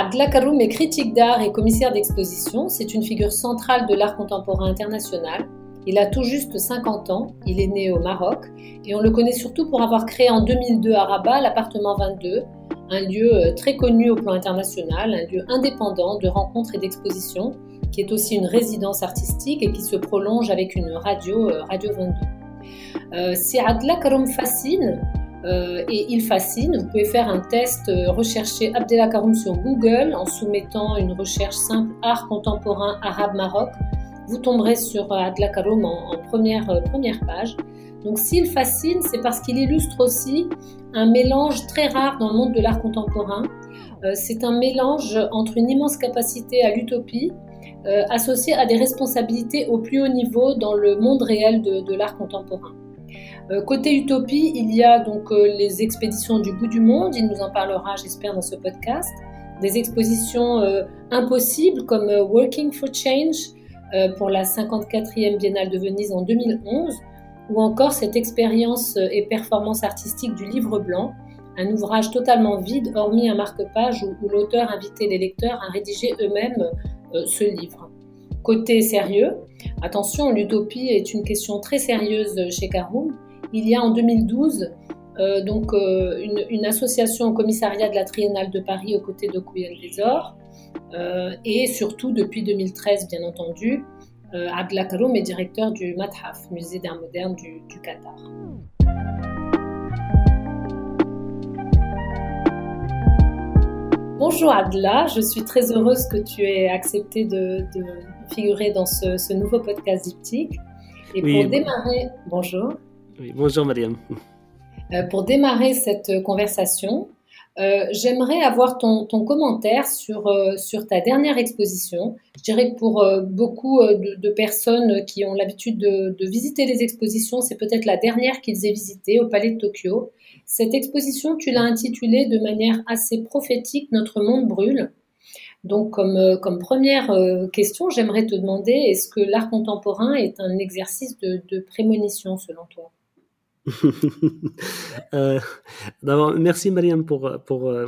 Abdla Karoum est critique d'art et commissaire d'exposition. C'est une figure centrale de l'art contemporain international. Il a tout juste 50 ans, il est né au Maroc et on le connaît surtout pour avoir créé en 2002 à Rabat l'appartement 22, un lieu euh, très connu au plan international, un lieu indépendant de rencontres et d'expositions qui est aussi une résidence artistique et qui se prolonge avec une radio, euh, Radio 22. Euh, si Adla Karoum fascine, euh, et il fascine. Vous pouvez faire un test, euh, rechercher Abdelakaroum sur Google en soumettant une recherche simple art contemporain arabe Maroc. Vous tomberez sur Abdelakaroum en, euh, première page. Donc s'il fascine, c'est parce qu'il illustre aussi un mélange très rare dans le monde de l'art contemporain. c'est un mélange entre une immense capacité à l'utopie associée à des responsabilités au plus haut niveau dans le monde réel de l'art contemporain. Euh, côté utopie, il y a donc euh, les expéditions du bout du monde, il nous en parlera j'espère dans ce podcast, des expositions euh, impossibles comme Working for Change pour la 54e Biennale de Venise en 2011, ou encore cette expérience et performance artistique du livre blanc, un ouvrage totalement vide hormis un marque-page où, l'auteur invitait les lecteurs à rédiger eux-mêmes ce livre. Côté sérieux, attention, l'utopie est une question très sérieuse chez Caroum il y a en 2012 euh, donc, euh, une, association au commissariat de la Triennale de Paris aux côtés de Desor. Euh, et surtout, depuis 2013, bien entendu, euh, Abdel est directeur du Mathaf, musée d'art moderne du, Qatar. Bonjour Adla, je suis très heureuse que tu aies accepté de, figurer dans ce, nouveau podcast diptyque. Et pour démarrer, bonjour bonjour Mariam. Euh, pour démarrer cette conversation, euh, j'aimerais avoir ton, commentaire sur, euh, sur ta dernière exposition. Je dirais que pour beaucoup de, personnes qui ont l'habitude de, visiter les expositions, c'est peut-être la dernière qu'ils aient visitée au Palais de Tokyo. Cette exposition, tu l'as intitulée de manière assez prophétique Notre monde brûle. Donc, comme, première question, j'aimerais te demander est-ce que l'art contemporain est un exercice de prémonition selon toi? Euh, d'abord, merci Mariam pour, pour euh,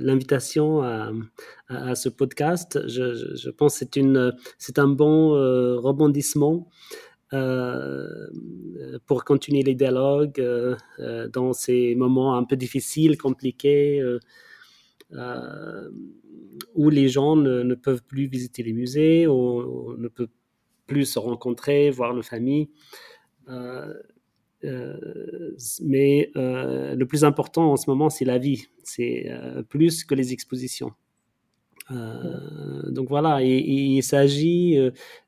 l'invitation à, à, ce podcast. Je, je, pense que c'est un bon euh, rebondissement pour continuer les dialogues dans ces moments un peu difficiles, compliqués, où les gens ne, peuvent plus visiter les musées, ou, ne peuvent plus se rencontrer, voir leur famille. Euh, mais euh, le plus important en ce moment, c'est la vie. C'est euh, plus que les expositions. donc voilà, il s'agit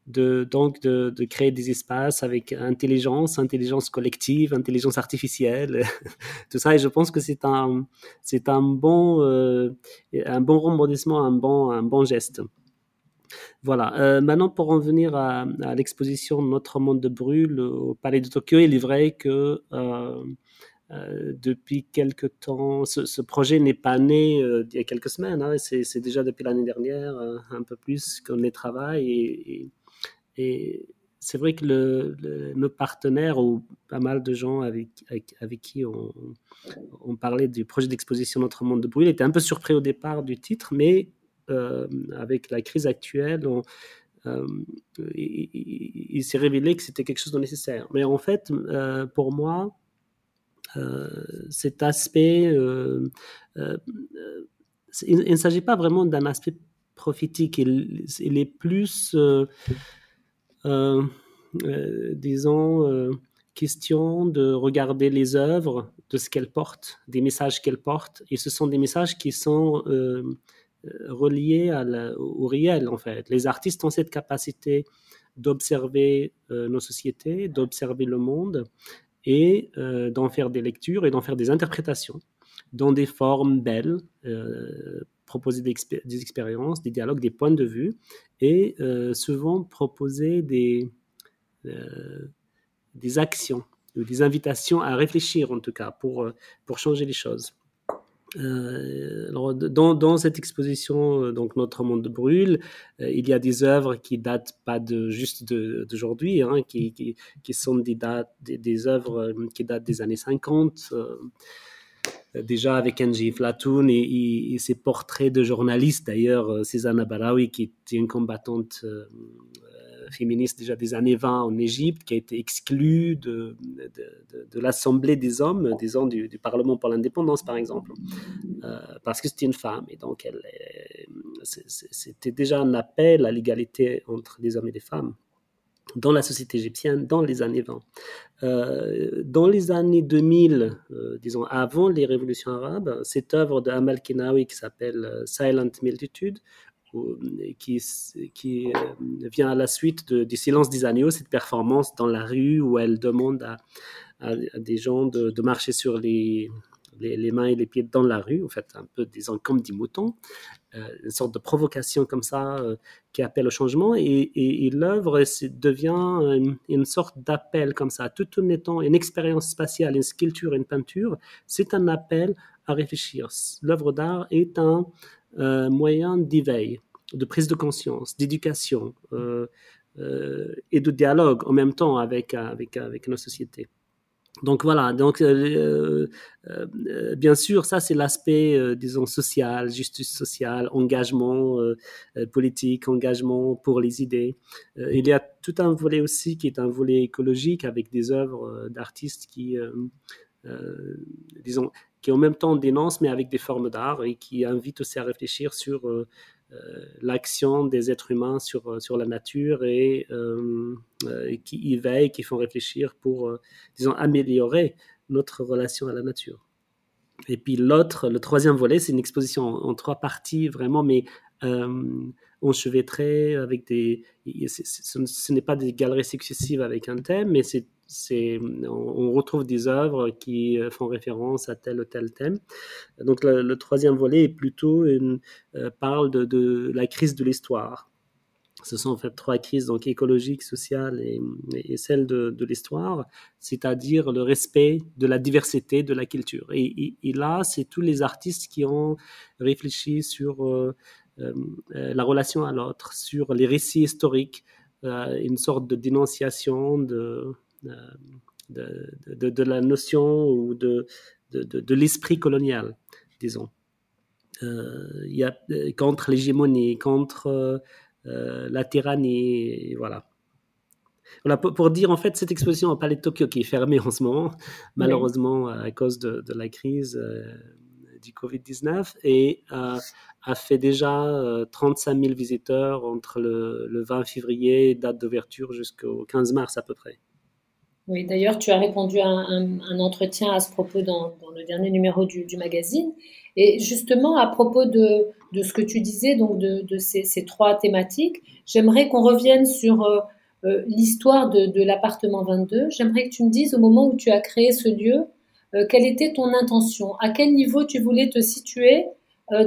de, donc de, créer des espaces avec intelligence, intelligence collective, intelligence artificielle, tout ça. Et je pense que c'est un, bon, bon rebondissement, un bon, un bon geste. Voilà. Euh, maintenant, pour en venir à, l'exposition Notre monde de brûle au Palais de Tokyo, il est vrai que euh, euh, depuis quelque temps, ce, projet n'est pas né il y a quelques semaines. Hein, c'est déjà depuis l'année dernière, un peu plus qu'on y travaille. Et, c'est vrai que nos partenaires ou pas mal de gens avec, qui on, on, parlait du projet d'exposition Notre monde de brûle étaient un peu surpris au départ du titre, mais avec la crise actuelle, euh, il, s'est révélé que c'était quelque chose de nécessaire. Mais en fait, euh, pour moi, cet aspect, il, ne s'agit pas vraiment d'un aspect prophétique, il est plus, disons, question de regarder les œuvres, de ce qu'elles portent, des messages qu'elles portent, et ce sont des messages qui sont euh, relié au réel, en fait. Les artistes ont cette capacité d'observer euh, nos sociétés, d'observer le monde et euh, d'en faire des lectures et d'en faire des interprétations dans des formes belles, proposer des, expériences, des dialogues, des points de vue, et souvent proposer des, des actions, ou des invitations à réfléchir en tout cas, pour, pour changer les choses. Euh, dans, cette exposition, euh, donc Notre monde brûle, euh, il y a des œuvres qui datent pas de juste d'aujourd'hui, hein, qui, sont des, œuvres qui datent des années 50. déjà avec Angie Flatoun et, ses portraits de journalistes, d'ailleurs, Cézanne Barawi, qui était une combattante féministe déjà des années 20 en Égypte, qui a été exclue de, de, l'Assemblée des hommes, des du, Parlement pour l'indépendance, par exemple, euh, parce que c'était une femme. Et donc, c'était déjà un appel à l'égalité entre les hommes et les femmes dans la société égyptienne dans les années 20. Euh, dans les années 2000, euh, disons avant les révolutions arabes, cette œuvre de Amal Kenawi qui s'appelle Silent Multitude, qui, qui euh, vient à la suite du silence des agneaux, cette performance dans la rue où elle demande à, des gens de, marcher sur les, mains et les pieds dans la rue, en fait, un peu disons comme des moutons, euh, une sorte de provocation comme ça euh, qui appelle au changement. Et, l'œuvre devient une, sorte d'appel comme ça, tout en étant une expérience spatiale, une sculpture, une peinture. C'est un appel à réfléchir. L'œuvre d'art est un moyen d'éveil de prise de conscience, d'éducation euh, euh, et de dialogue en même temps avec, avec, avec nos sociétés. Donc voilà, donc euh, bien sûr, ça c'est l'aspect, disons, social, justice sociale, engagement politique, engagement pour les idées. il y a tout un volet aussi qui est un volet écologique avec des œuvres d'artistes qui, disons, qui en même temps dénoncent mais avec des formes d'art et qui invitent aussi à réfléchir sur euh, l'action des êtres humains sur, euh, sur la nature et, euh, qui y veillent, qui font réfléchir pour, disons, améliorer notre relation à la nature. Et puis l'autre, le troisième volet, c'est une exposition en, trois parties vraiment, mais euh, avec des. Ce, n'est pas des galeries successives avec un thème, mais c'est on retrouve des œuvres qui euh, font référence à tel ou tel thème. Donc le, troisième volet est plutôt une, euh, parle de, la crise de l'histoire. Ce sont en fait trois crises, donc écologique, sociale et, et celle de, l'histoire, c'est-à-dire le respect de la diversité de la culture. Et, et, là, c'est tous les artistes qui ont réfléchi sur euh, la relation à l'autre, sur les récits historiques, une sorte de dénonciation de, de, de, de, la notion ou de, de, l'esprit colonial, disons. Euh, il y a, euh, contre l'hégémonie, contre euh, la tyrannie, voilà. Voilà, pour, dire en fait cette exposition au Palais de Tokyo qui est fermée en ce moment, malheureusement à cause de, la crise du Covid-19, et a fait déjà 35 000 visiteurs entre le, le 20 février, date d'ouverture, jusqu'au 15 mars à peu près. Oui, d'ailleurs, tu as répondu à un, entretien à ce propos dans, le dernier numéro du, magazine. Et justement, à propos de, ce que tu disais, donc de, ces, trois thématiques, j'aimerais qu'on revienne sur euh, euh, l'histoire de, l'appartement 22. J'aimerais que tu me dises, au moment où tu as créé ce lieu, euh, quelle était ton intention? À quel niveau tu voulais te situer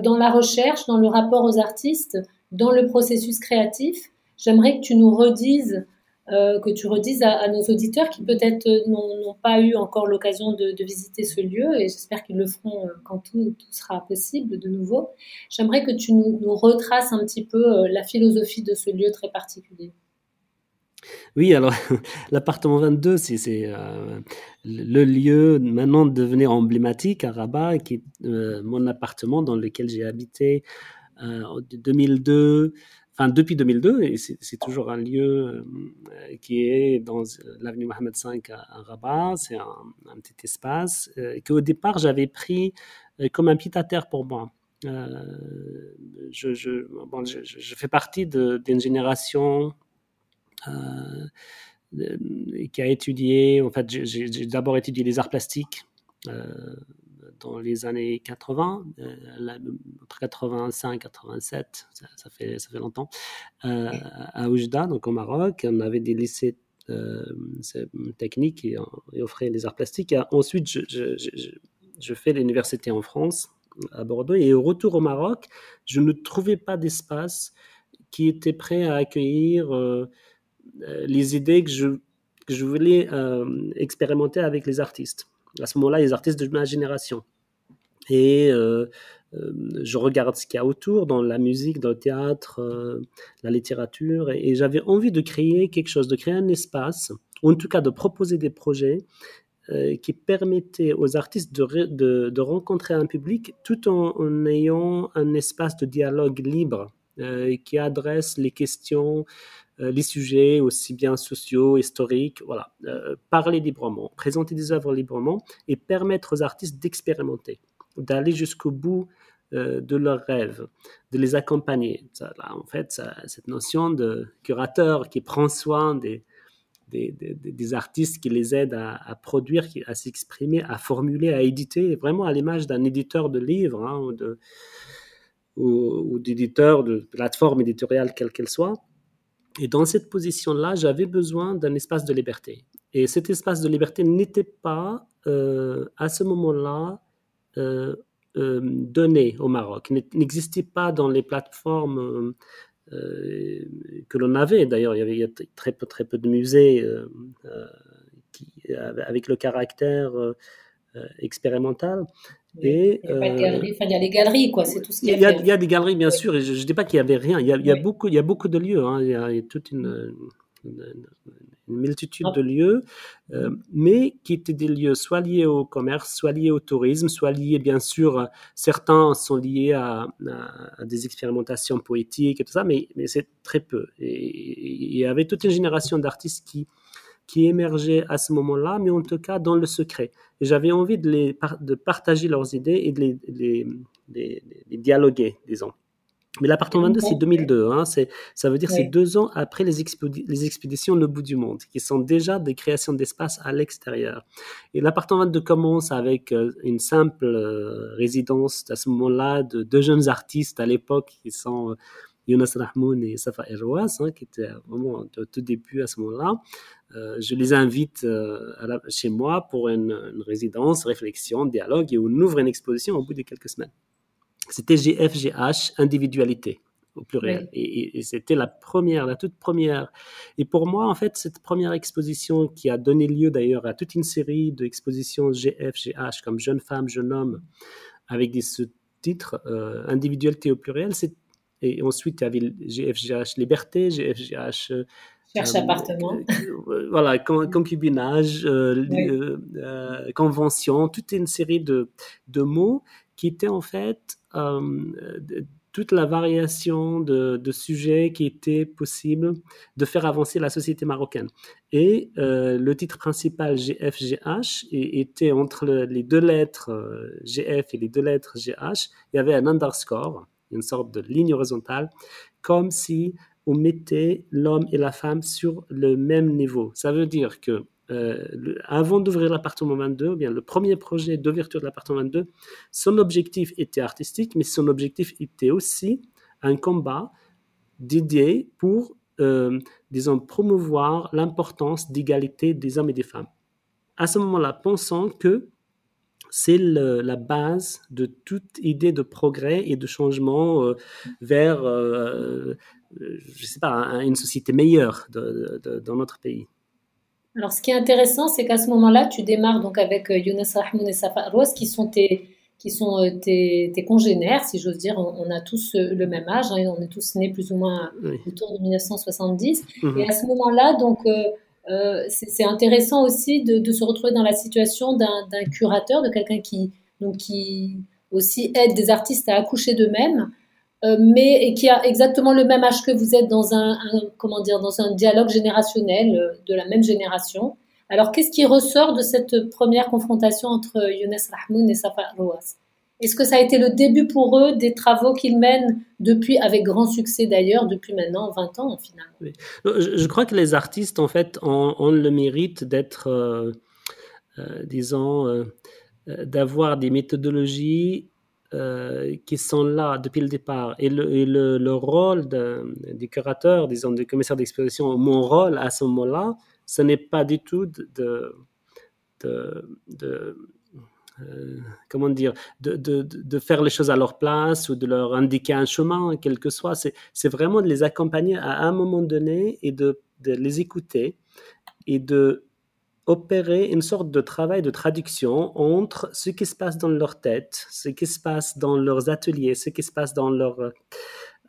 dans la recherche, dans le rapport aux artistes, dans le processus créatif? J'aimerais que tu nous redises euh, que tu redises à, nos auditeurs qui peut-être euh, n'ont pas eu encore l'occasion de, visiter ce lieu, et j'espère qu'ils le feront euh, quand tout, sera possible de nouveau. J'aimerais que tu nous, retraces un petit peu la philosophie de ce lieu très particulier. Oui, alors l'appartement 22, c'est le lieu maintenant devenu emblématique à Rabat, qui est mon appartement dans lequel j'ai habité en 2002 depuis 2002, et c'est toujours un lieu euh, qui est dans l'avenue Mohamed V à, Rabat. C'est un, petit espace euh, qu'au départ j'avais pris euh, comme un pied à terre pour moi. Je, fais partie d'une génération qui a étudié, en fait, j'ai d'abord étudié les arts plastiques dans les années 80, euh, entre 85 et 87, ça, fait, ça fait longtemps, euh, à Oujda, donc au Maroc. On avait des lycées euh, techniques et, offraient des arts plastiques. ensuite, je, je, je, fais l'université en France à Bordeaux. Et au retour au Maroc, je ne trouvais pas d'espace qui était prêt à accueillir les idées que je, voulais expérimenter avec les artistes. À ce moment-là, les artistes de ma génération. Et euh, je regarde ce qu'il y a autour dans la musique, dans le théâtre, euh, la littérature, et, j'avais envie de créer quelque chose, de créer un espace, ou en tout cas de proposer des projets euh, qui permettaient aux artistes de, rencontrer un public tout en, ayant un espace de dialogue libre qui adresse les questions, les sujets aussi bien sociaux, historiques, voilà, parler librement, présenter des œuvres librement et permettre aux artistes d'expérimenter d'aller jusqu'au bout euh, de leurs rêves, de les accompagner. en fait, cette notion de curateur qui prend soin des, des, artistes, qui les aide à, produire, à s'exprimer, à formuler, à éditer, vraiment à l'image d'un éditeur de livres hein, ou, de, ou, d'éditeur de plateforme éditoriale quelle qu'elle soit. Et dans cette position-là, j'avais besoin d'un espace de liberté. Et cet espace de liberté n'était pas, euh, à ce moment-là, euh, euh, donné au Maroc, n'existait pas dans les plateformes que l'on avait. D'ailleurs, il y avait très peu, très peu de musées avec le caractère expérimental. Et, il, y a galeries, il y a les galeries, quoi, c'est tout ce qu'il y, y, a. Il y a des galeries, bien sûr, et je ne dis pas qu'il n'y avait rien. Il y a, il y a beaucoup, il y a beaucoup de lieux. Hein. Il, y a, il, y a, toute une, une, multitude de lieux, euh, mais qui étaient des lieux soit liés au commerce, soit liés au tourisme, soit liés, bien sûr, certains sont liés à, des expérimentations poétiques et tout ça, mais, mais c'est très peu. Et il y avait toute une génération d'artistes qui, qui émergeaient à ce moment-là, mais en tout cas dans le secret. Et j'avais envie de, les, de partager leurs idées et de les, les, les dialoguer, disons. Mais l'appartement 22, c'est 2002. Hein, ça veut dire que c'est deux ans après les, les, expéditions Le bout du monde, qui sont déjà des créations d'espace à l'extérieur. Et l'appartement 22 commence avec euh, une simple euh, résidence à ce moment-là de deux jeunes artistes à l'époque qui sont euh, Younes Rahmoun et Safa Erwas, hein, qui étaient vraiment au tout début à ce moment-là. je les invite chez moi pour une, une résidence, réflexion, dialogue et on ouvre une exposition au bout de quelques semaines. C'était GFGH, individualité au pluriel. Et, c'était la première, la toute première. Et pour moi, en fait, cette première exposition qui a donné lieu d'ailleurs à toute une série d'expositions GFGH comme jeune femme, jeune homme, avec des sous-titres euh, individualité au pluriel, et ensuite il y avait GFGH liberté, GFGH euh, Cherche appartement. Euh, voilà, concubinage, convention, toute une série de, de mots qui étaient en fait euh, toute la variation de, sujets qui étaient possibles de faire avancer la société marocaine. Et euh, le titre principal GFGH était entre les deux lettres euh, GF et les deux lettres GH, il y avait un underscore, une sorte de ligne horizontale, comme si on mettait l'homme et la femme sur le même niveau. Ça veut dire que euh, avant d'ouvrir l'appartement 22, bien le premier projet d'ouverture de l'appartement 22, son objectif était artistique, mais son objectif était aussi un combat d'idées pour, euh, disons, promouvoir l'importance d'égalité des hommes et des femmes. À ce moment-là, pensant que c'est la base de toute idée de progrès et de changement euh, vers, je sais pas, une société meilleure dans notre pays. Alors, ce qui est intéressant, c'est qu'à ce moment-là, tu démarres donc avec euh, Younes Rahmoun et Safa Rose, qui sont tes, qui sont euh, tes, congénères, si j'ose dire. On, a tous euh, le même âge, hein, on est tous nés plus ou moins autour de 1970. Mhm. Et à ce moment-là, donc, c'est intéressant aussi de, se retrouver dans la situation d'un curateur, de quelqu'un qui, qui aussi aide des artistes à accoucher d'eux-mêmes. Euh, mais et qui a exactement le même âge que vous êtes dans un, comment dire dans un dialogue générationnel euh, de la même génération. Alors qu'est-ce qui ressort de cette première confrontation entre Younes Rahmoun et Safa Rouas Est-ce que ça a été le début pour eux des travaux qu'ils mènent depuis, avec grand succès d'ailleurs, depuis maintenant 20 ans finalement oui. je, crois que les artistes en fait ont, le mérite d'être, euh, disons, d'avoir des méthodologies euh, qui sont là depuis le départ. Et le, le, rôle des curateurs, disons, des commissaires d'exposition, mon rôle à ce moment-là, ce n'est pas du tout de, de, comment dire, de, de, de, faire les choses à leur place ou de leur indiquer un chemin, quel que soit. C'est vraiment de les accompagner à un moment donné et de, de les écouter et de opérer une sorte de travail de traduction entre ce qui se passe dans leur tête, ce qui se passe dans leurs ateliers, ce qui se passe dans leur,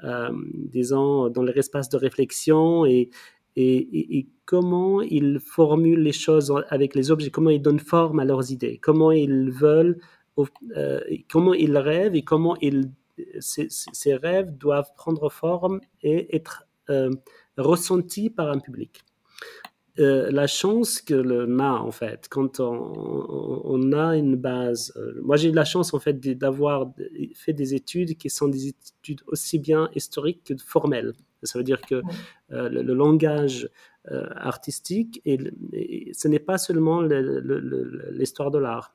euh, disons, dans leur espace de réflexion et, et, comment ils formulent les choses avec les objets, comment ils donnent forme à leurs idées, comment ils veulent, euh, comment ils rêvent et comment ces, rêves doivent prendre forme et être euh, ressentis par un public. Euh, la chance que l'on a en fait quand on, a une base. Moi, j'ai eu la chance en fait d'avoir fait des études qui sont des études aussi bien historiques que formelles. Ça veut dire que euh, le, langage artistique, et, ce n'est pas seulement l'histoire de l'art.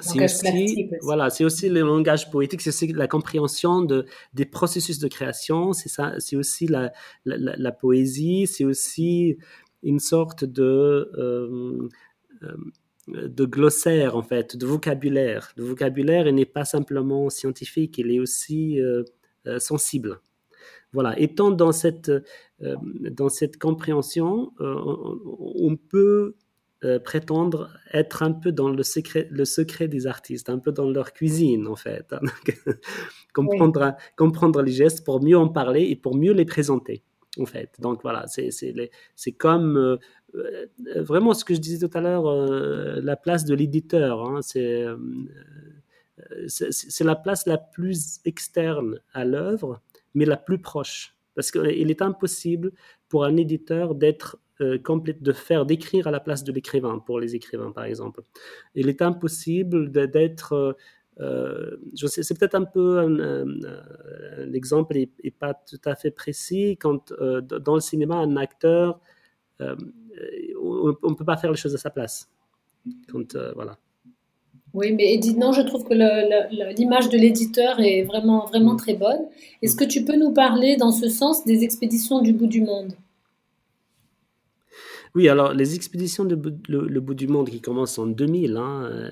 C'est aussi, voilà, c'est aussi le langage poétique, c'est aussi la compréhension de, des processus de création, c'est ça, c'est aussi la, la poésie, c'est aussi une sorte de, euh, euh, de glossaire, en fait, de vocabulaire. Le vocabulaire n'est pas simplement scientifique, il est aussi euh, sensible. Voilà, étant dans cette, dans cette compréhension, on peut prétendre être un peu dans le secret, le secret des artistes, un peu dans leur cuisine en fait, comprendre, comprendre les gestes pour mieux en parler et pour mieux les présenter en fait. Donc voilà, c'est comme euh, euh, vraiment ce que je disais tout à l'heure, euh, la place de l'éditeur. Hein, c'est c'est la place la plus externe à l'œuvre, mais la plus proche. Parce qu'il est impossible pour un éditeur d'être complète, de faire, d'écrire à la place de l'écrivain, pour les écrivains par exemple. Il est impossible d'être euh, sais, c'est peut-être un peu un, exemple et, pas tout à fait précis. Quand euh, dans le cinéma, un acteur, euh, on ne peut pas faire les choses à sa place. Quand, voilà. Oui, mais non, je trouve que l'image de l'éditeur est vraiment, vraiment mm. très bonne. Est-ce que tu peux nous parler dans ce sens des expéditions du bout du monde? Oui, alors les expéditions du le, bout du monde qui commencent en 2000, hein,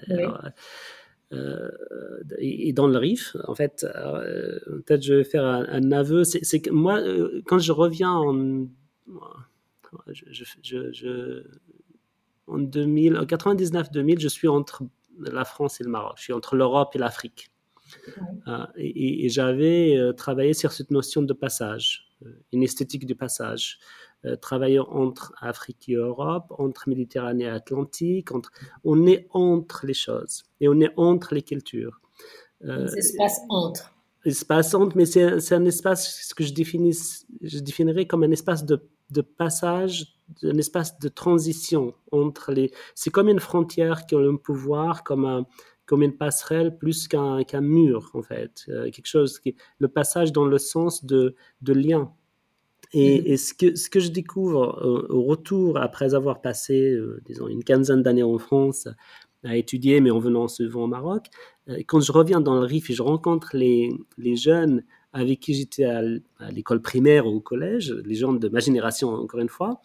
euh, et, dans le RIF, en fait, euh, peut-être je vais faire un, aveu. C'est que moi, euh, quand je reviens en, je, en 2000, 99-2000, je suis entre la France et le Maroc. Je suis entre l'Europe et l'Afrique. et j'avais travaillé sur cette notion de passage, une esthétique du passage. Euh, travaillons entre Afrique et Europe, entre Méditerranée et Atlantique. Entre... On est entre les choses et on est entre les cultures. Euh, espace entre. Espace entre, mais c'est un espace que je, définis, je définirais comme un espace de, de passage, un espace de transition entre les. C'est comme une frontière qui a un pouvoir, comme un, comme une passerelle plus qu'un qu'un mur en fait, euh, quelque chose qui le passage dans le sens de, de lien et, mhm. ce, que, ce que je découvre euh, au retour, après avoir passé, euh, disons, une quinzaine d'années en France à étudier, mais en venant souvent au Maroc, quand je reviens dans le RIF et je rencontre les, les jeunes avec qui j'étais à, l'école primaire ou au collège, les gens de ma génération encore une fois,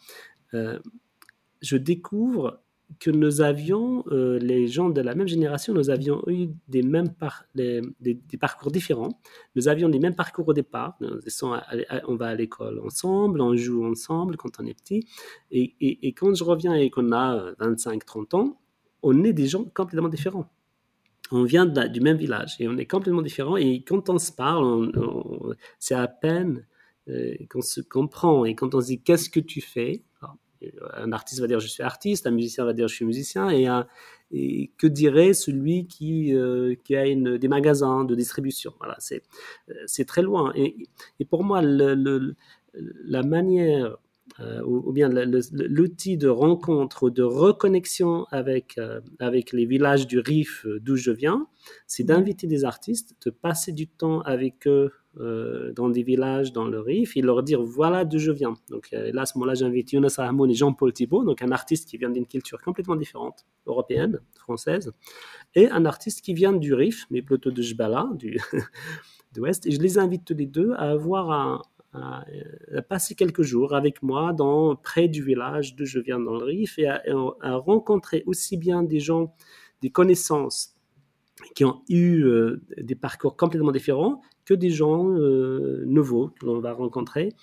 je découvre que nous avions, euh, les gens de la même génération, nous avions eu des, mêmes parcours différents. Nous avions les mêmes parcours au départ. on va à l'école ensemble, on joue ensemble quand on est petit. Et, quand je reviens et qu'on a 25-30 ans, on est des gens complètement différents. On vient du même village et on est complètement différents. Et quand on se parle, c'est à peine euh, qu'on se comprend. Et quand on se dit qu'est-ce que tu fais? Un artiste va dire je suis artiste, un musicien va dire je suis musicien, et, et que dirait celui qui, euh, qui a une, des magasins de distribution? Voilà, c'est, euh, c'est très loin. Et, et pour moi, le, la manière euh, ou, bien l'outil de rencontre ou de reconnexion avec, avec les villages du Rif d'où je viens, c'est d'inviter des artistes, de passer du temps avec eux euh, dans des villages dans le Rif et leur dire voilà d'où je viens. Donc euh, là, à ce moment-là, j'invite Younes Ahmoun et Jean-Paul Thibault, donc un artiste qui vient d'une culture complètement différente, européenne, française, et un artiste qui vient du Rif, mais plutôt de Jbala, du d'Ouest. Et je les invite tous les deux à avoir un, passer quelques jours avec moi dans, près du village d'où je viens dans le Rif et à, à rencontrer aussi bien des gens, des connaissances qui ont eu des parcours complètement différents que des gens nouveaux que l'on va rencontrer.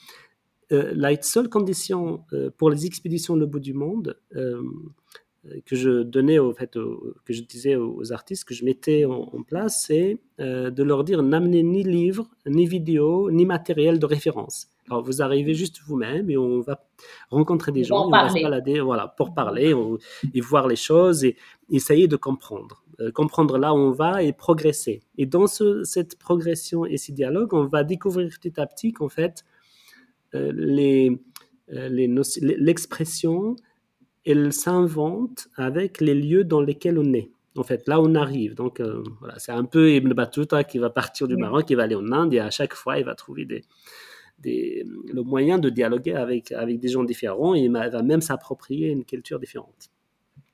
la seule condition pour les expéditions Le bout du monde, que je donnais au fait, que je disais aux artistes que je mettais en, place, c'est euh, de leur dire n'amenez ni livre, ni vidéo, ni matériel de référence. Alors vous arrivez juste vous-même et on va rencontrer des gens, on va se balader, voilà, pour parler et voir les choses et essayer de comprendre, euh, comprendre là où on va et progresser. Et dans ce, cette progression et ce dialogue, on va découvrir petit à petit qu'en fait euh, les l'expression elle s'invente avec les lieux dans lesquels on est. En fait, là, on arrive. Donc, euh, voilà, c'est un peu Ibn Battuta qui va partir du Maroc, qui va aller en Inde, et à chaque fois, il va trouver des, des, le moyen de dialoguer avec, avec des gens différents, et il va même s'approprier une culture différente.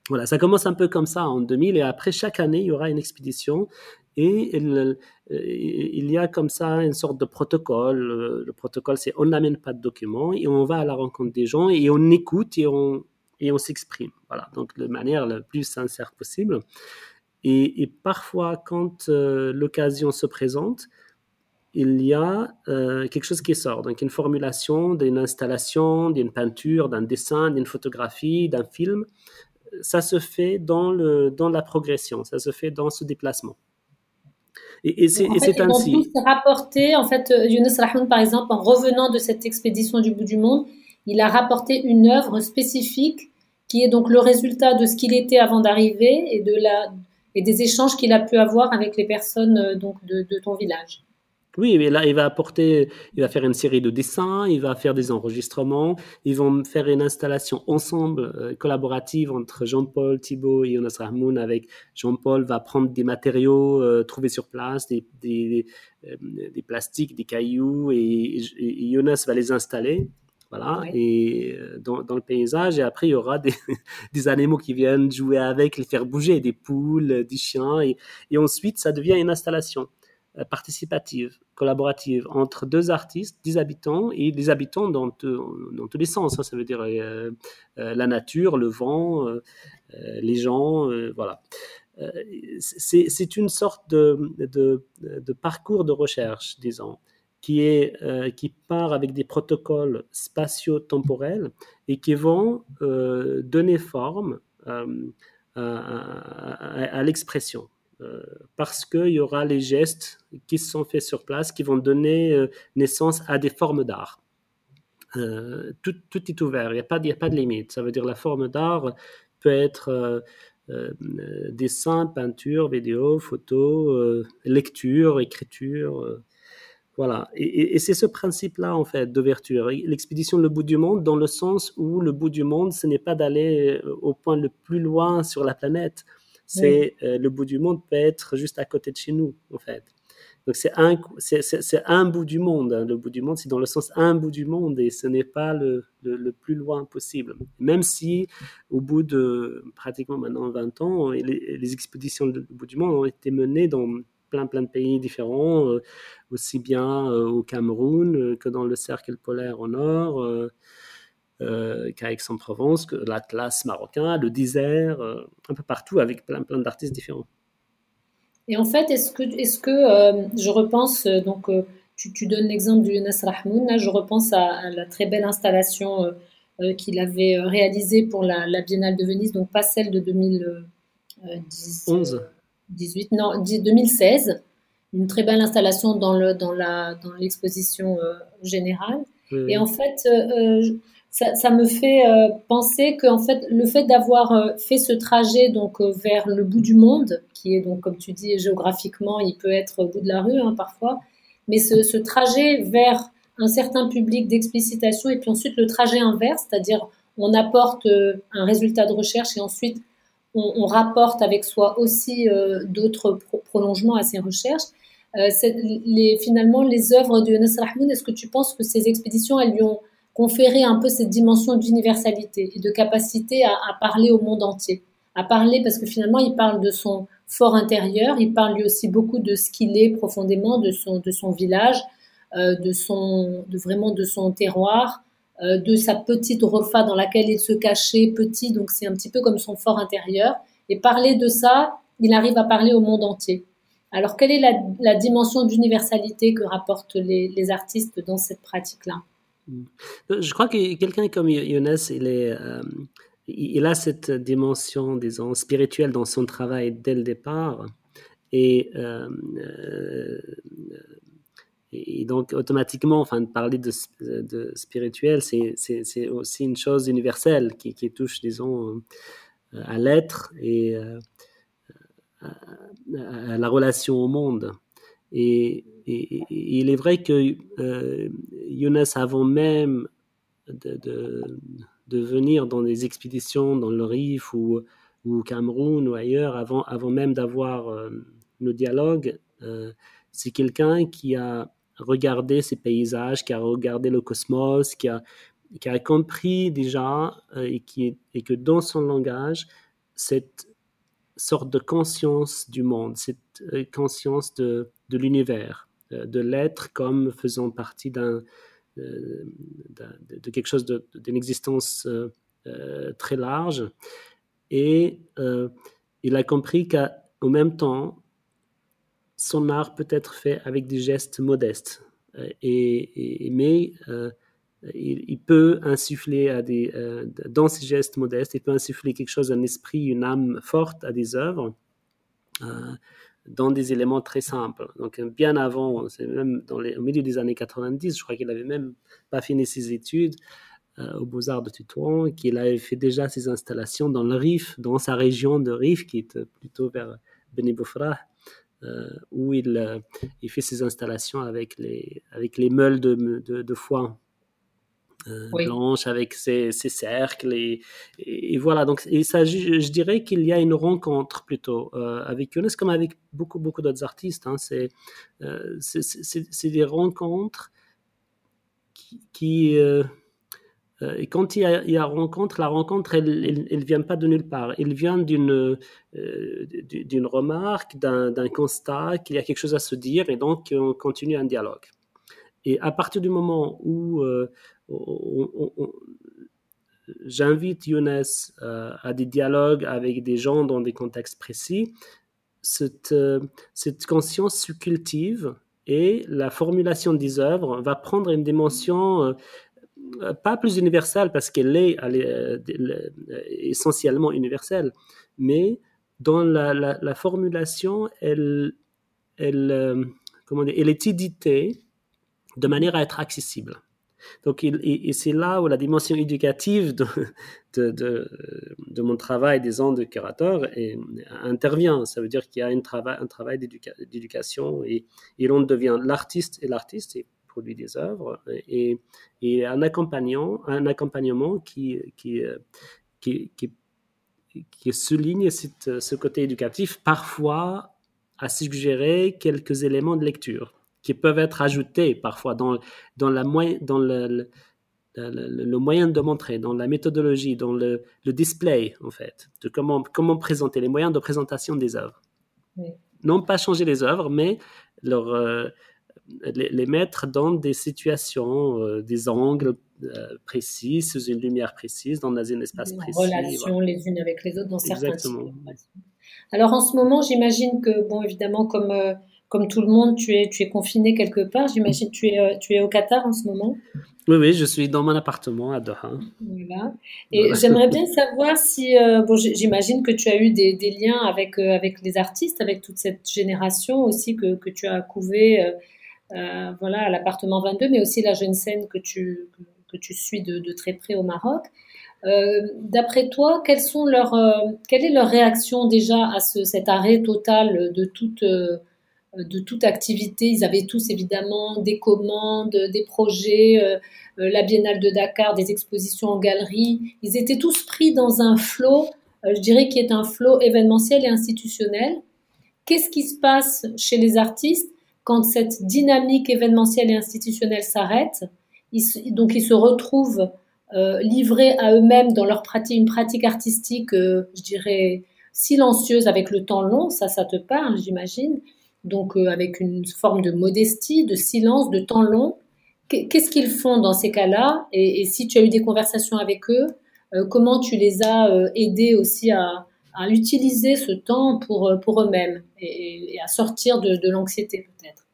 Voilà, ça commence un peu comme ça en 2000, et après, chaque année, il y aura une expédition, et il, il y a comme ça une sorte de protocole. Le protocole, c'est on n'amène pas de documents, et on va à la rencontre des gens, et on écoute, et on et on s'exprime. Voilà, donc de manière la plus sincère possible. Et, parfois, quand euh, l'occasion se présente, il y a euh, quelque chose qui sort. Donc une formulation d'une installation, d'une peinture, d'un dessin, d'une photographie, d'un film. Ça se fait dans, le, dans la progression, ça se fait dans ce déplacement. Et, c'est ainsi. Ils rapporté, en fait, euh, Younes Rahman, par exemple, en revenant de cette expédition du bout du monde, il a rapporté une œuvre spécifique qui est donc le résultat de ce qu'il était avant d'arriver et de la et des échanges qu'il a pu avoir avec les personnes euh, donc de, ton village. Oui, mais là, il va apporter, il va faire une série de dessins, il va faire des enregistrements, ils vont faire une installation ensemble, euh, collaborative entre Jean-Paul, Thibault et Jonas Rahmoun. Avec Jean-Paul va prendre des matériaux euh, trouvés sur place, des, des, des, plastiques, des cailloux, et, et, Jonas va les installer. Voilà, et euh, dans, dans, le paysage, et après, il y aura des, des, animaux qui viennent jouer avec, les faire bouger, des poules, des chiens, et, et ensuite, ça devient une installation euh, participative, collaborative entre deux artistes, des habitants, et des habitants dans, tous les sens. Hein. ça veut dire euh, la nature, le vent, les gens, voilà. c'est une sorte de, parcours de recherche, disons qui, euh, qui part avec des protocoles spatio-temporels et qui vont euh, donner forme euh, à, l'expression. Parce qu'il y aura les gestes qui sont faits sur place qui vont donner naissance à des formes d'art. Tout, tout, est ouvert, il n'y a, pas, a pas de limite. Ça veut dire la forme d'art peut être dessin, peinture, vidéo, photo, lecture, écriture voilà, et, c'est ce principe-là, en fait, d'ouverture. L'expédition Le bout du monde, dans le sens où le bout du monde, ce n'est pas d'aller euh, au point le plus loin sur la planète. C'est euh, le bout du monde peut être juste à côté de chez nous, en fait. Donc c'est un, c'est, un bout du monde. Hein. Le bout du monde, c'est dans le sens un bout du monde et ce n'est pas le, le, plus loin possible. Même si au bout de pratiquement maintenant 20 ans, les, les expéditions du bout du monde ont été menées dans plein, plein de pays différents, euh, aussi bien euh, au Cameroun que dans le cercle polaire au nord, qu'à Aix-en-Provence, que l'Atlas marocain, le désert, un peu partout avec plein, plein d'artistes différents. Et en fait, est-ce que, est-ce que je repense, donc tu, donnes l'exemple du Younes Rahmoun, là, je repense à, la très belle installation qu'il avait réalisée pour la, la, Biennale de Venise, donc pas celle de 2010. 18, non, 2016. Une très belle installation dans le dans la dans l'exposition euh, générale. Et en fait, euh, euh, ça, ça, me fait penser que en fait, le fait d'avoir fait ce trajet donc vers le bout du monde, qui est donc comme tu dis géographiquement, il peut être au bout de la rue hein, parfois, mais ce, ce trajet vers un certain public d'explicitation et puis ensuite le trajet inverse, c'est-à-dire on apporte un résultat de recherche et ensuite on, rapporte avec soi aussi euh, d'autres prolongements à ces recherches. Euh, les, finalement, les œuvres de Younes Rahmoun, est-ce que tu penses que ces expéditions, elles lui ont conféré un peu cette dimension d'universalité et de capacité à, parler au monde entier À parler parce que finalement, il parle de son fort intérieur, il parle lui aussi beaucoup de ce qu'il est profondément, de son, de son village, euh, de, son, de vraiment de son terroir, euh, de sa petite rofa dans laquelle il se cachait petit, donc c'est un petit peu comme son fort intérieur. Et parler de ça il arrive à parler au monde entier. Alors, quelle est la, dimension d'universalité que rapportent les, artistes dans cette pratique-là? Je crois que quelqu'un comme Younes, euh, il a cette dimension, disons, spirituelle dans son travail dès le départ. Et, euh, euh, donc, automatiquement, enfin, parler de, spirituel, c'est aussi une chose universelle qui, touche, disons, à l'être et à, la relation au monde. Et, il est vrai que euh, Younes, avant même de, venir dans des expéditions dans le Rif ou, au Cameroun ou ailleurs, avant, même d'avoir euh, nos dialogues, euh, c'est quelqu'un qui a regardé ces paysages, qui a regardé le cosmos, qui a, compris déjà et, qui, et que dans son langage, cette sorte de conscience du monde, cette conscience de, l'univers, de l'être comme faisant partie d'un, euh, de, quelque chose d'une existence très large. Et il a compris qu'au même temps, son art peut être fait avec des gestes modestes. Et, mais il, peut insuffler à des, euh, dans ces gestes modestes, il peut insuffler quelque chose, un esprit, une âme forte à des œuvres, euh, dans des éléments très simples. Donc bien avant, c'est même dans au milieu des années 90, je crois qu'il n'avait même pas fini ses études euh, aux Beaux-Arts de Tétouan, qu'il avait fait déjà ses installations dans le Rif, dans sa région de Rif, qui est plutôt vers Beni Boufra, où il, il, fait ses installations avec les, avec les meules de, de foin euh, blanche avec ses, cercles et, voilà. Donc il s'agit je dirais qu'il y a une rencontre plutôt euh, avec Younes comme avec beaucoup beaucoup d'autres artistes hein. euh, c'est des rencontres qui, et quand il y, a, il y, a, rencontre la rencontre elle, elle, vient pas de nulle part. Elle vient d'une d'une remarque d'un constat qu'il y a quelque chose à se dire et donc on continue un dialogue et à partir du moment où j'invite Younes euh, à des dialogues avec des gens dans des contextes précis. Cette, euh, conscience se cultive et la formulation des œuvres va prendre une dimension euh, pas plus universelle parce qu'elle est, essentiellement universelle, mais dans la, la, formulation, elle, comment dire, elle est éditée de manière à être accessible. Donc, et, c'est là où la dimension éducative de, mon travail des ans de curateur intervient. Ça veut dire qu'il y a un travail, d'éducation et, l'on devient l'artiste et l'artiste et produit des œuvres et, un, accompagnant, un accompagnement qui, souligne ce côté éducatif, parfois à suggérer quelques éléments de lecture qui peuvent être ajoutés parfois dans, dans, la, dans le, le, moyen de montrer, dans la méthodologie, dans le, le, display, en fait, de comment, comment présenter, les moyens de présentation des œuvres. Non pas changer les œuvres, mais leur, euh, les, mettre dans des situations, euh, des angles euh, précis, sous une lumière précise, dans un espace précis. En relation les unes avec les autres dans certains Exactement. Alors en ce moment, j'imagine que, bon, évidemment, comme comme tout le monde, tu es, tu es confiné quelque part. J'imagine que tu es, euh, tu es au Qatar en ce moment. Oui, oui, je suis dans mon appartement à Doha. Voilà. Et j'aimerais bien savoir si, euh, bon, j'imagine que tu as eu des, des liens avec, euh, avec les artistes, avec toute cette génération aussi que, que tu as couvé, voilà, à l'appartement 22, mais aussi la jeune scène que tu, que, tu suis de, de, très près au Maroc. D'après toi, quelles sont leurs, quelle est leur réaction déjà à ce, cet arrêt total de toute de toute activité. Ils avaient tous évidemment des commandes, des projets, euh, euh, la Biennale de Dakar, des expositions en galerie. Ils étaient tous pris dans un flot, euh, je dirais, qui est un flot événementiel et institutionnel. Qu'est-ce qui se passe chez les artistes quand cette dynamique événementielle et institutionnelle s'arrête? Donc ils se retrouvent livrés à eux-mêmes dans leur pratique, une pratique artistique, je dirais, silencieuse avec le temps long. Ça, ça te parle, j'imagine donc euh, avec une forme de modestie, de silence, de temps long. Qu'est-ce qu'ils font dans ces cas-là? Et, si tu as eu des conversations avec eux, euh, comment tu les as euh, aidés aussi à, à utiliser ce temps pour, pour eux-mêmes et, à sortir de, de l'anxiété peut-être?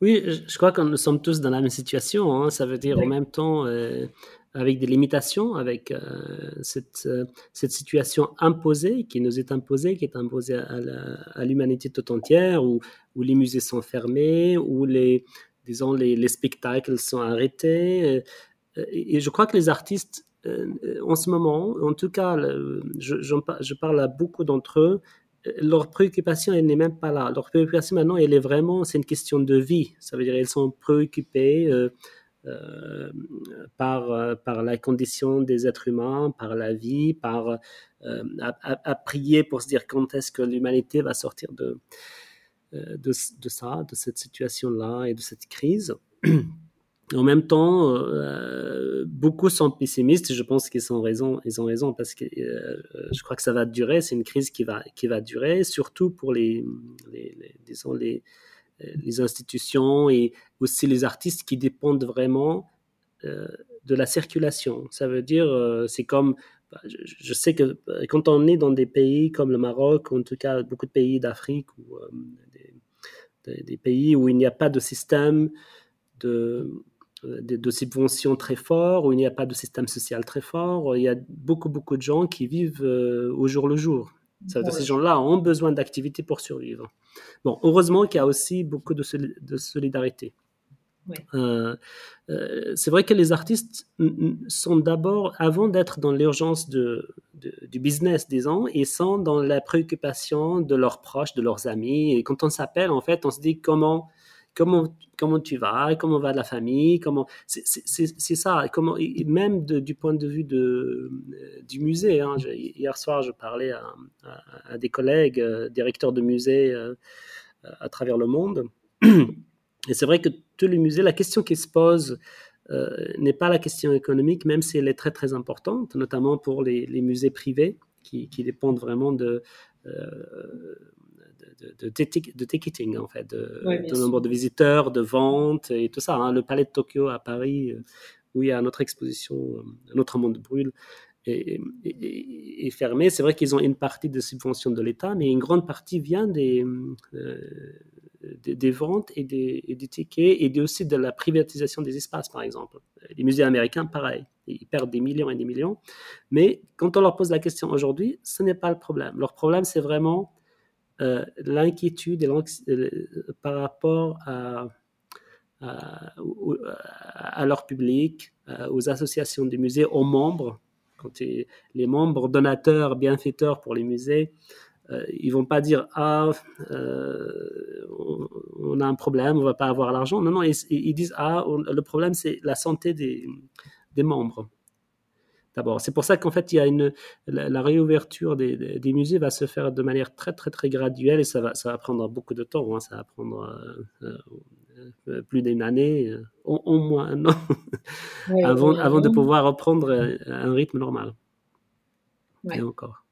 Oui, je crois que nous sommes tous dans la même situation. Hein. Ça veut dire en même temps, avec des limitations, avec euh, cette, euh, cette situation imposée, qui nous est imposée, qui est imposée à l'humanité toute entière, où, les musées sont fermés, où les, disons, les, les spectacles sont arrêtés. Et je crois que les artistes, en ce moment, en tout cas, je, parle à beaucoup d'entre eux, leur préoccupation, elle n'est même pas là. Leur préoccupation maintenant, elle est vraiment, c'est une question de vie. Ça veut dire elles sont préoccupées euh, euh, par, euh, par la condition des êtres humains, par la vie, par à, prier pour se dire quand est-ce que l'humanité va sortir de, de, ça, de cette situation-là et de cette crise. En même temps, euh, beaucoup sont pessimistes. Je pense qu'ils ont raison. Ils ont raison parce que euh, je crois que ça va durer. C'est une crise qui va qui va durer, surtout pour les, les disons les les institutions et aussi les artistes qui dépendent vraiment euh, de la circulation. Ça veut dire, euh, c'est comme, bah, je, sais que quand on est dans des pays comme le Maroc, ou en tout cas beaucoup de pays d'Afrique ou euh, des, pays où il n'y a pas de système de de, de, subventions très forts, où il n'y a pas de système social très fort. Il y a beaucoup, beaucoup de gens qui vivent euh, au jour le jour. Ça, Ces gens-là ont besoin d'activités pour survivre. Bon, heureusement qu'il y a aussi beaucoup de, de solidarité. Euh, euh, c'est vrai que les artistes sont d'abord, avant d'être dans l'urgence de, de, du business, disons, ils sont dans la préoccupation de leurs proches, de leurs amis. Et quand on s'appelle, en fait, on se dit comment comment, comment tu vas, comment va la famille, comment c'est ça, comment même du point de vue de, du musée. Hein, hier soir, je parlais à, des collègues, euh, directeurs de musées euh, à travers le monde, et c'est vrai que tous les musées, la question qui se pose euh, n'est pas la question économique, même si elle est très très importante, notamment pour les, musées privés qui, dépendent vraiment de de, de, ticketing, en fait, de, nombre de visiteurs, de ventes et tout ça. Hein. Le palais de Tokyo à Paris, où il y a notre exposition, euh, Notre monde brûle, est, est, fermé. C'est vrai qu'ils ont une partie de subvention de l'État, mais une grande partie vient des, euh, des, ventes et des, et des, tickets et aussi de la privatisation des espaces, par exemple. Les musées américains, pareil, ils perdent des millions et des millions. Mais quand on leur pose la question aujourd'hui, ce n'est pas le problème. Leur problème, c'est vraiment euh, l'inquiétude euh, par rapport à, à, leur public, euh, aux associations des musées, aux membres. Quand les membres donateurs, bienfaiteurs pour les musées, ils vont pas dire ah on, a un problème, on va pas avoir l'argent. Non non, ils, ils disent ah le problème c'est la santé des, des membres d'abord. C'est pour ça qu'en fait, il y a une, la, réouverture des, des, musées va se faire de manière très, très, très graduelle et ça va, ça va prendre beaucoup de temps. Hein. Ça va prendre euh, euh, plus d'une année, euh, au, moins un an, avant, avant de pouvoir reprendre un rythme normal. Et encore.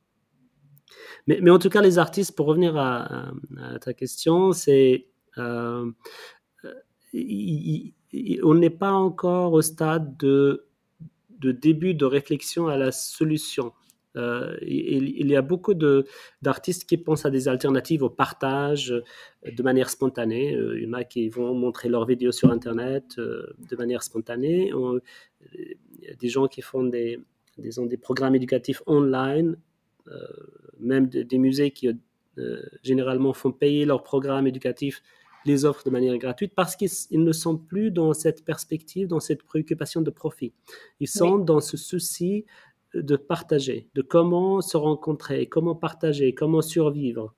Mais, mais, en tout cas, les artistes, pour revenir à, ta question, c'est. on n'est pas encore au stade de de début de réflexion à la solution. Euh, il, y a beaucoup d'artistes qui pensent à des alternatives au partage euh, de manière spontanée. Euh, il y en a qui vont montrer leurs vidéos sur Internet de manière spontanée. il y a des gens qui font des, des, des programmes éducatifs online, même des musées qui généralement font payer leurs programmes éducatifs les offres de manière gratuite parce qu'ils ne sont plus dans cette perspective, dans cette préoccupation de profit. Ils sont dans ce souci de partager, de comment se rencontrer, comment partager, comment survivre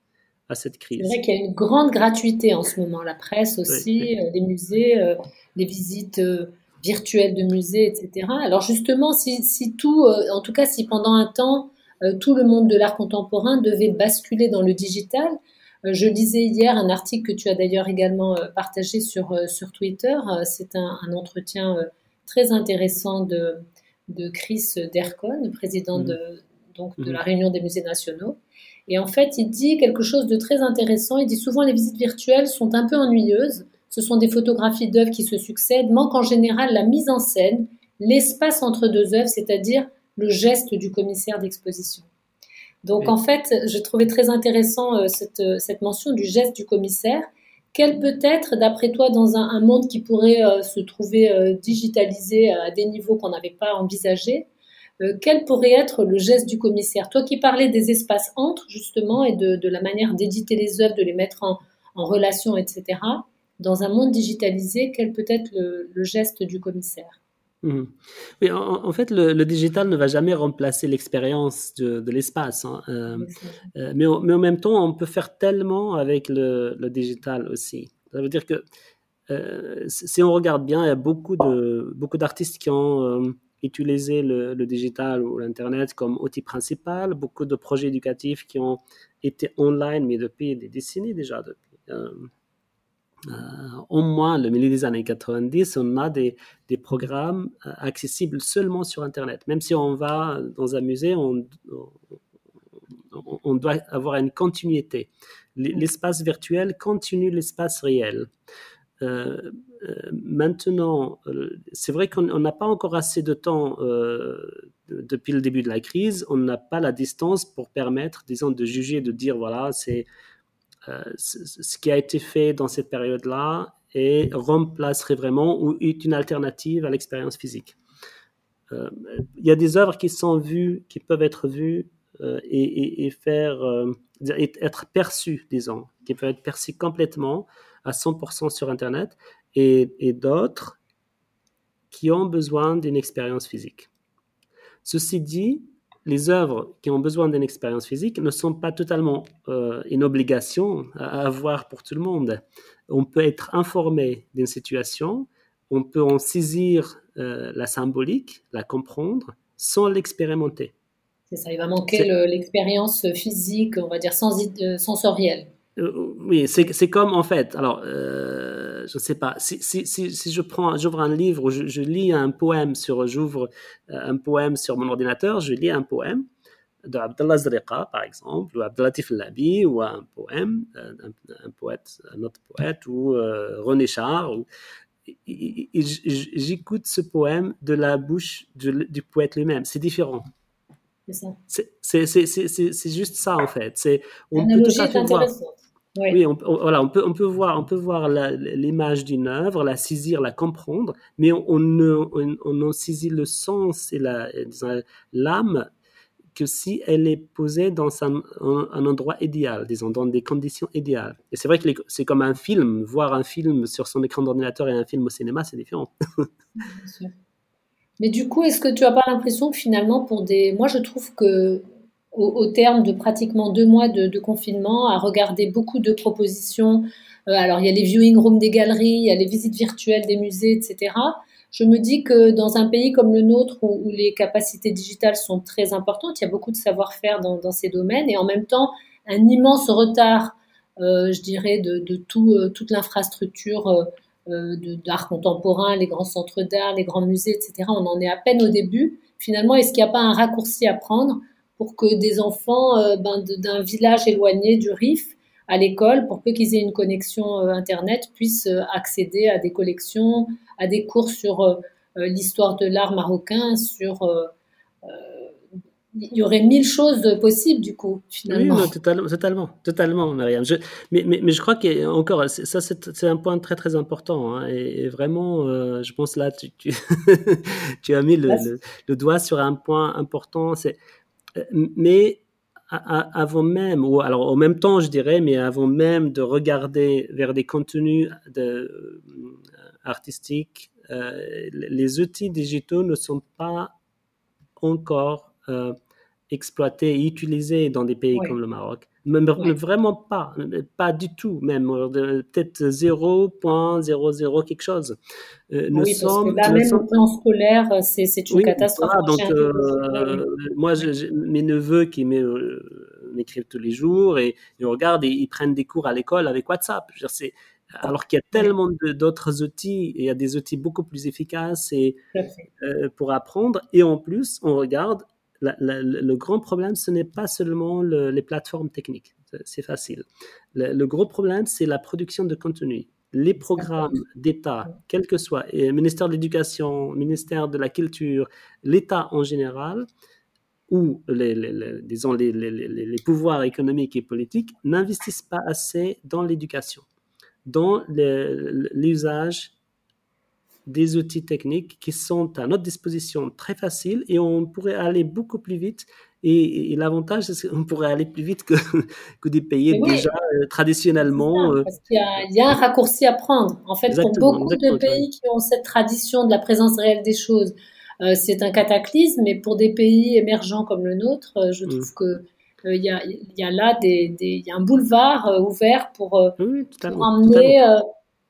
à cette crise. C'est vrai qu'il y a une grande gratuité en ce moment, la presse aussi, euh, les musées, euh, les visites euh, virtuelles de musées, etc. Alors justement, si, si tout, en tout cas si pendant un temps, tout le monde de l'art contemporain devait basculer dans le digital, euh, je lisais hier un article que tu as d'ailleurs également euh, partagé sur, euh, sur Twitter. C'est un, entretien très intéressant de, de Chris Dercon, président mmh. de, donc, de mmh. la Réunion des musées nationaux. Et en fait, il dit quelque chose de très intéressant. Il dit souvent les visites virtuelles sont un peu ennuyeuses. Ce sont des photographies d'œuvres qui se succèdent. Manque en général la mise en scène, l'espace entre deux œuvres, c'est-à-dire le geste du commissaire d'exposition. Donc en fait, je trouvais très intéressant euh, cette, cette, mention du geste du commissaire. Quel peut être, d'après toi, dans un, un, monde qui pourrait se trouver digitalisé à des niveaux qu'on n'avait pas envisagés, quel pourrait être le geste du commissaire? Toi qui parlais des espaces entre, justement, et de, de la manière d'éditer les œuvres, de les mettre en, en relation, etc dans un monde digitalisé, quel peut être le, geste du commissaire? Mmh. Oui, en, fait, le, digital ne va jamais remplacer l'expérience de, l'espace. Hein, euh, euh, mais, mais, en même temps, on peut faire tellement avec le, digital aussi. Ça veut dire que euh, si on regarde bien, il y a beaucoup de beaucoup d'artistes qui ont utilisé le, digital ou l'internet comme outil principal. Beaucoup de projets éducatifs qui ont été online, mais depuis des décennies déjà, depuis au moins le milieu des années 90, on a des, des, programmes euh, accessibles seulement sur Internet. Même si on va dans un musée, on, on doit avoir une continuité. L'espace virtuel continue l'espace réel. Euh, maintenant, c'est vrai qu'on n'a pas encore assez de temps depuis le début de la crise. On n'a pas la distance pour permettre, disons, de juger, de dire voilà, c'est euh, ce qui a été fait dans cette période-là et remplacerait vraiment ou est une alternative à l'expérience physique. Euh, il y a des œuvres qui sont vues, qui peuvent être vues euh, et, faire être perçues, disons, qui peuvent être perçues complètement à 100% sur Internet, et, et d'autres qui ont besoin d'une expérience physique. Ceci dit, les œuvres qui ont besoin d'une expérience physique ne sont pas totalement euh, une obligation à avoir pour tout le monde. On peut être informé d'une situation, on peut en saisir euh, la symbolique, la comprendre, sans l'expérimenter. C'est ça, il va manquer l'expérience physique, on va dire euh, sensorielle. Euh, oui, c'est comme en fait. Alors, euh, je ne sais pas. Si, je prends, j'ouvre un livre, je, je lis un poème sur, j'ouvre euh, un poème sur mon ordinateur, je lis un poème de Abdallah Zriqa, par exemple, ou Abdelatif Labi, ou un poème, un, poète, un autre poète, ou René Char. Ou, J'écoute ce poème de la bouche du, poète lui-même. C'est différent. C'est juste ça en fait. C'est on peut tout à fait voir. Oui, on, voilà, on peut, on peut voir, on peut voir l'image d'une œuvre, la saisir, la comprendre, mais on, on, on, en saisit le sens et l'âme que si elle est posée dans un, un, endroit idéal, disons, dans des conditions idéales. Et c'est vrai que c'est comme un film, voir un film sur son écran d'ordinateur et un film au cinéma, c'est différent. Mais du coup, est-ce que tu n'as pas l'impression que finalement, pour des... Moi, je trouve que au, terme de pratiquement deux mois de, confinement, à regarder beaucoup de propositions. Euh, alors, il y a les viewing rooms des galeries, il y a les visites virtuelles des musées, etc. Je me dis que dans un pays comme le nôtre, où, les capacités digitales sont très importantes, il y a beaucoup de savoir-faire dans, ces domaines, et en même temps, un immense retard, euh, je dirais, de, euh, toute l'infrastructure d'art contemporain, les grands centres d'art, les grands musées, etc. On en est à peine au début. Finalement, est-ce qu'il n'y a pas un raccourci à prendre pour que des enfants euh, ben, d'un village éloigné du RIF à l'école, pour peu qu'ils aient une connexion euh, Internet, puissent euh, accéder à des collections, à des cours sur l'histoire de l'art marocain, sur il y aurait mille choses possibles du coup finalement. Oui, totalement, totalement, totalement, Mariam. mais, mais, mais, je crois que encore, ça c'est un point très très important hein, et, vraiment, je pense là tu, tu, tu as mis le, le, doigt sur un point important. C'est mais avant même, ou alors en même temps, je dirais, mais avant même de regarder vers des contenus de, euh, artistiques, euh, les outils digitaux ne sont pas encore euh, exploités et utilisés dans des pays comme le Maroc. Même, Vraiment pas, pas du tout, même peut-être 0.00 quelque chose. Euh, nous oui, sommes, parce que là, même sommes... plan scolaire, c'est une catastrophe. donc, euh, moi, mes neveux qui euh, m'écrivent tous les jours et ils regardent et ils prennent des cours à l'école avec WhatsApp. alors qu'il y a tellement d'autres outils, il y a des outils beaucoup plus efficaces et, pour apprendre. Et en plus, on regarde le grand problème, ce n'est pas seulement les plateformes techniques, c'est facile. Le, gros problème, c'est la production de contenu. Les programmes d'État, quel que soit, ministère de l'Éducation, ministère de la Culture, l'État en général, où les, les, disons, les, les, pouvoirs économiques et politiques n'investissent pas assez dans l'éducation, dans l'usage des outils techniques qui sont à notre disposition très faciles et on pourrait aller beaucoup plus vite. Et, l'avantage, c'est qu'on pourrait aller plus vite que, que des pays déjà euh, traditionnellement. Euh, parce qu'il y, y, a un raccourci à prendre. En fait, pour beaucoup de pays qui ont cette tradition de la présence réelle des choses, euh, c'est un cataclysme, mais pour des pays émergents comme le nôtre, je mm. trouve que il y, a, y, a, là des, des, y a un boulevard ouvert pour, pour emmener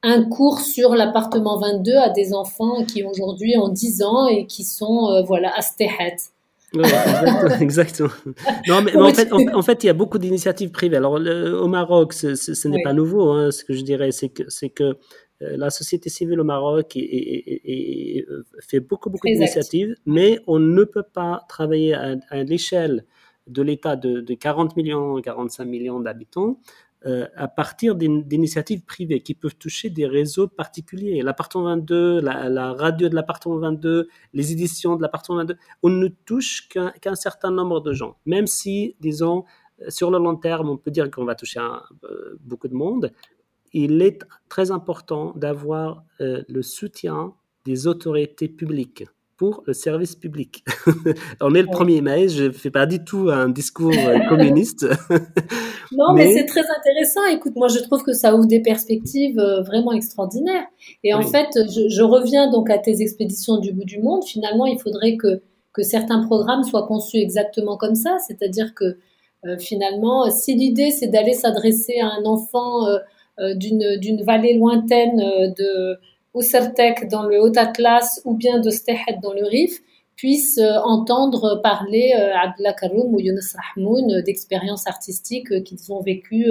un cours sur l'appartement 22 à des enfants qui aujourd'hui ont 10 ans et qui sont euh, voilà astéhet. exactement. Non, mais, en, fait, en, fait, il y a beaucoup d'initiatives privées. Alors, au Maroc, ce, n'est pas nouveau. Hein. Ce que je dirais, c'est que, c'est que euh, la société civile au Maroc fait beaucoup, beaucoup d'initiatives, mais on ne peut pas travailler à, l'échelle de l'État de, de, 40 millions, 45 millions d'habitants euh, à partir d'initiatives privées qui peuvent toucher des réseaux particuliers. L'appartement 22, la, radio de l'appartement 22, les éditions de l'appartement 22, on ne touche qu'un certain nombre de gens. Même si, disons, sur le long terme, on peut dire qu'on va toucher euh, beaucoup de monde, il est très important d'avoir euh, le soutien des autorités publiques pour le service public. On est le premier mai, je ne fais pas du tout un discours euh, communiste. non, mais, c'est très intéressant. Écoute, moi je trouve que ça ouvre des perspectives euh, vraiment extraordinaires. Et en fait, je, reviens donc à tes expéditions du bout du monde. Finalement, il faudrait que, que certains programmes soient conçus exactement comme ça, c'est-à-dire que euh, finalement, si l'idée c'est d'aller s'adresser à un enfant d'une vallée lointaine de ou Sertek dans le Haut-Atlas ou bien de dans le Rif puissent euh, entendre parler euh, Abdullah Karoum ou Younes Rahmoun euh, d'expériences artistiques qu'ils ont vécues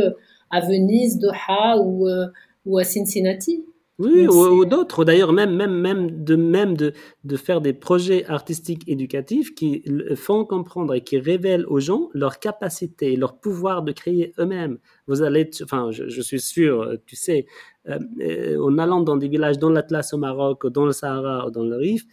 à Venise, Doha ou à Cincinnati. Oui, ou, d'autres. D'ailleurs, même, même, même, de, même de, de, faire des projets artistiques éducatifs qui font comprendre et qui révèlent aux gens leur capacité, leur pouvoir de créer eux-mêmes. Vous allez, enfin, je, suis sûr, tu sais, euh, en allant dans des villages dans l'Atlas au Maroc, dans le Sahara ou dans le Rif,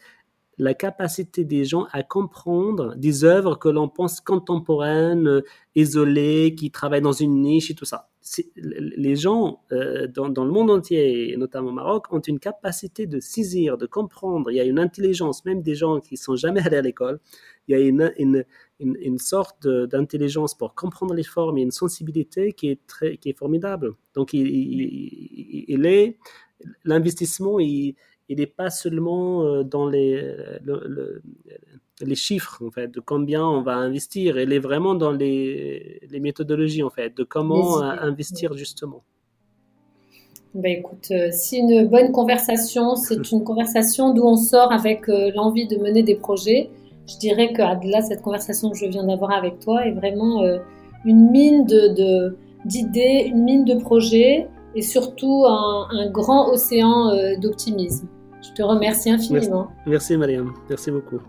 la capacité des gens à comprendre des œuvres que l'on pense contemporaines, euh, isolées, qui travaillent dans une niche et tout ça. Les gens euh, dans, le monde entier, et notamment au Maroc, ont une capacité de saisir, de comprendre. Il y a une intelligence, même des gens qui sont jamais allés à l'école. Il y a une, sorte d'intelligence pour comprendre les formes et une sensibilité qui est, très, qui est formidable. Donc, il, est l'investissement, il, il n'est pas seulement euh, dans les, les chiffres, en fait, de combien on va investir. Il est vraiment dans les, les méthodologies, en fait, de comment investir justement. Ben écoute, euh, si une bonne conversation, c'est une conversation d'où on sort avec euh, l'envie de mener des projets, je dirais que là, cette conversation que je viens d'avoir avec toi est vraiment une mine de, d'idées, une mine de projets et surtout un, un grand océan d'optimisme. Je te remercie infiniment. Merci, Mariam. Merci beaucoup.